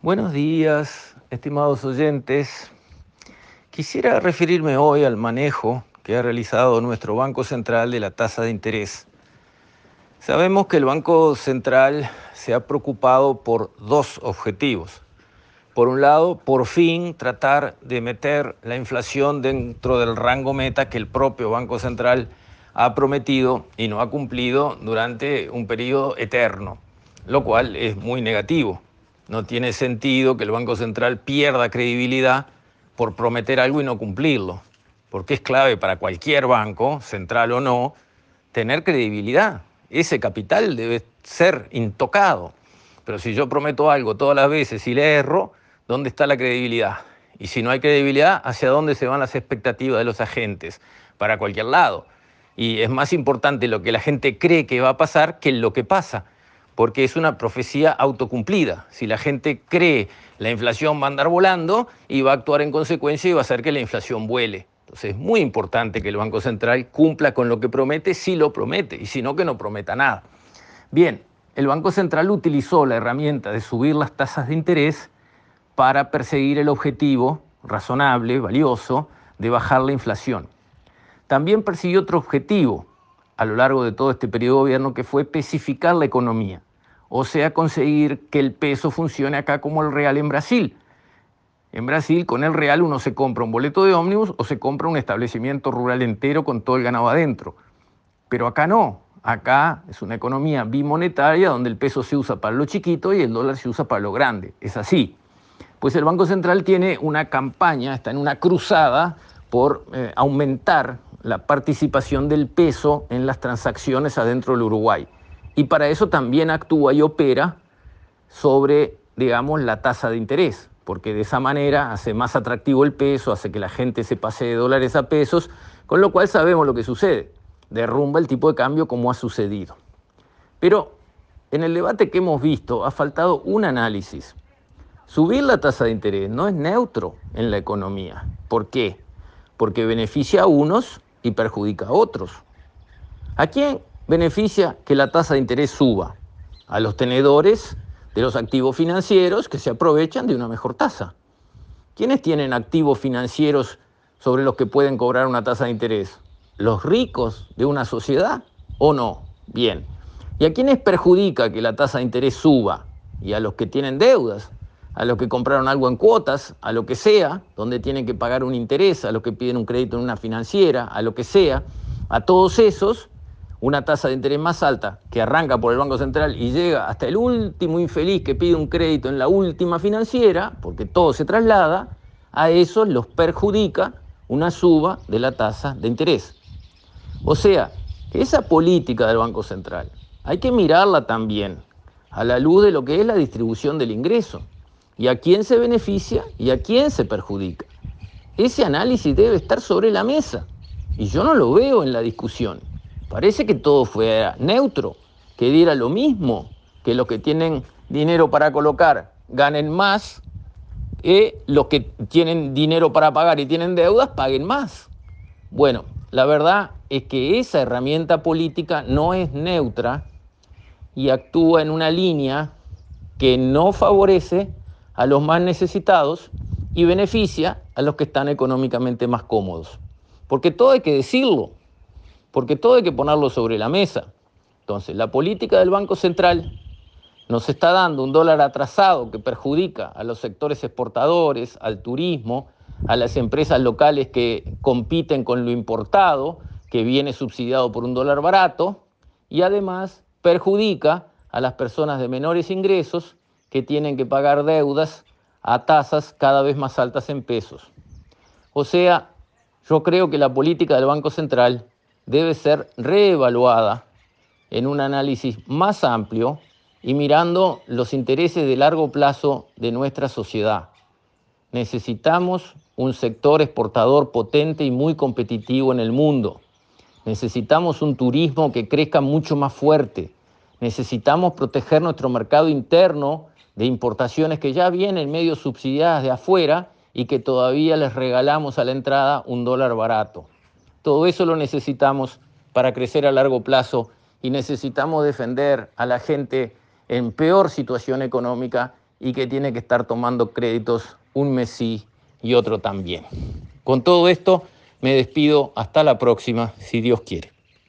Buenos días, estimados oyentes. Quisiera referirme hoy al manejo que ha realizado nuestro Banco Central de la tasa de interés. Sabemos que el Banco Central se ha preocupado por dos objetivos. Por un lado, por fin tratar de meter la inflación dentro del rango meta que el propio Banco Central ha prometido y no ha cumplido durante un periodo eterno, lo cual es muy negativo. No tiene sentido que el Banco Central pierda credibilidad por prometer algo y no cumplirlo, porque es clave para cualquier banco, central o no, tener credibilidad. Ese capital debe ser intocado. Pero si yo prometo algo todas las veces y le erro, ¿dónde está la credibilidad? Y si no hay credibilidad, ¿hacia dónde se van las expectativas de los agentes? Para cualquier lado. Y es más importante lo que la gente cree que va a pasar que lo que pasa, porque es una profecía autocumplida. Si la gente cree la inflación va a andar volando y va a actuar en consecuencia y va a hacer que la inflación vuele. Entonces es muy importante que el Banco Central cumpla con lo que promete, si lo promete, y si no, que no prometa nada. Bien, el Banco Central utilizó la herramienta de subir las tasas de interés para perseguir el objetivo razonable, valioso, de bajar la inflación. También persiguió otro objetivo a lo largo de todo este periodo de gobierno que fue especificar la economía o sea, conseguir que el peso funcione acá como el real en Brasil. En Brasil, con el real uno se compra un boleto de ómnibus o se compra un establecimiento rural entero con todo el ganado adentro. Pero acá no. Acá es una economía bimonetaria donde el peso se usa para lo chiquito y el dólar se usa para lo grande. Es así. Pues el Banco Central tiene una campaña, está en una cruzada por eh, aumentar la participación del peso en las transacciones adentro del Uruguay. Y para eso también actúa y opera sobre, digamos, la tasa de interés, porque de esa manera hace más atractivo el peso, hace que la gente se pase de dólares a pesos, con lo cual sabemos lo que sucede. Derrumba el tipo de cambio como ha sucedido. Pero en el debate que hemos visto ha faltado un análisis. Subir la tasa de interés no es neutro en la economía. ¿Por qué? Porque beneficia a unos y perjudica a otros. ¿A quién beneficia que la tasa de interés suba a los tenedores de los activos financieros que se aprovechan de una mejor tasa. ¿Quiénes tienen activos financieros sobre los que pueden cobrar una tasa de interés? ¿Los ricos de una sociedad o no? Bien. ¿Y a quiénes perjudica que la tasa de interés suba? Y a los que tienen deudas, a los que compraron algo en cuotas, a lo que sea, donde tienen que pagar un interés, a los que piden un crédito en una financiera, a lo que sea, a todos esos una tasa de interés más alta que arranca por el Banco Central y llega hasta el último infeliz que pide un crédito en la última financiera, porque todo se traslada, a eso los perjudica una suba de la tasa de interés. O sea, esa política del Banco Central hay que mirarla también a la luz de lo que es la distribución del ingreso y a quién se beneficia y a quién se perjudica. Ese análisis debe estar sobre la mesa y yo no lo veo en la discusión. Parece que todo fue neutro, que diera lo mismo, que los que tienen dinero para colocar ganen más, y los que tienen dinero para pagar y tienen deudas paguen más. Bueno, la verdad es que esa herramienta política no es neutra y actúa en una línea que no favorece a los más necesitados y beneficia a los que están económicamente más cómodos. Porque todo hay que decirlo porque todo hay que ponerlo sobre la mesa. Entonces, la política del Banco Central nos está dando un dólar atrasado que perjudica a los sectores exportadores, al turismo, a las empresas locales que compiten con lo importado, que viene subsidiado por un dólar barato, y además perjudica a las personas de menores ingresos que tienen que pagar deudas a tasas cada vez más altas en pesos. O sea, yo creo que la política del Banco Central debe ser reevaluada en un análisis más amplio y mirando los intereses de largo plazo de nuestra sociedad. Necesitamos un sector exportador potente y muy competitivo en el mundo. Necesitamos un turismo que crezca mucho más fuerte. Necesitamos proteger nuestro mercado interno de importaciones que ya vienen medio subsidiadas de afuera y que todavía les regalamos a la entrada un dólar barato. Todo eso lo necesitamos para crecer a largo plazo y necesitamos defender a la gente en peor situación económica y que tiene que estar tomando créditos un mes sí y otro también. Con todo esto, me despido. Hasta la próxima, si Dios quiere.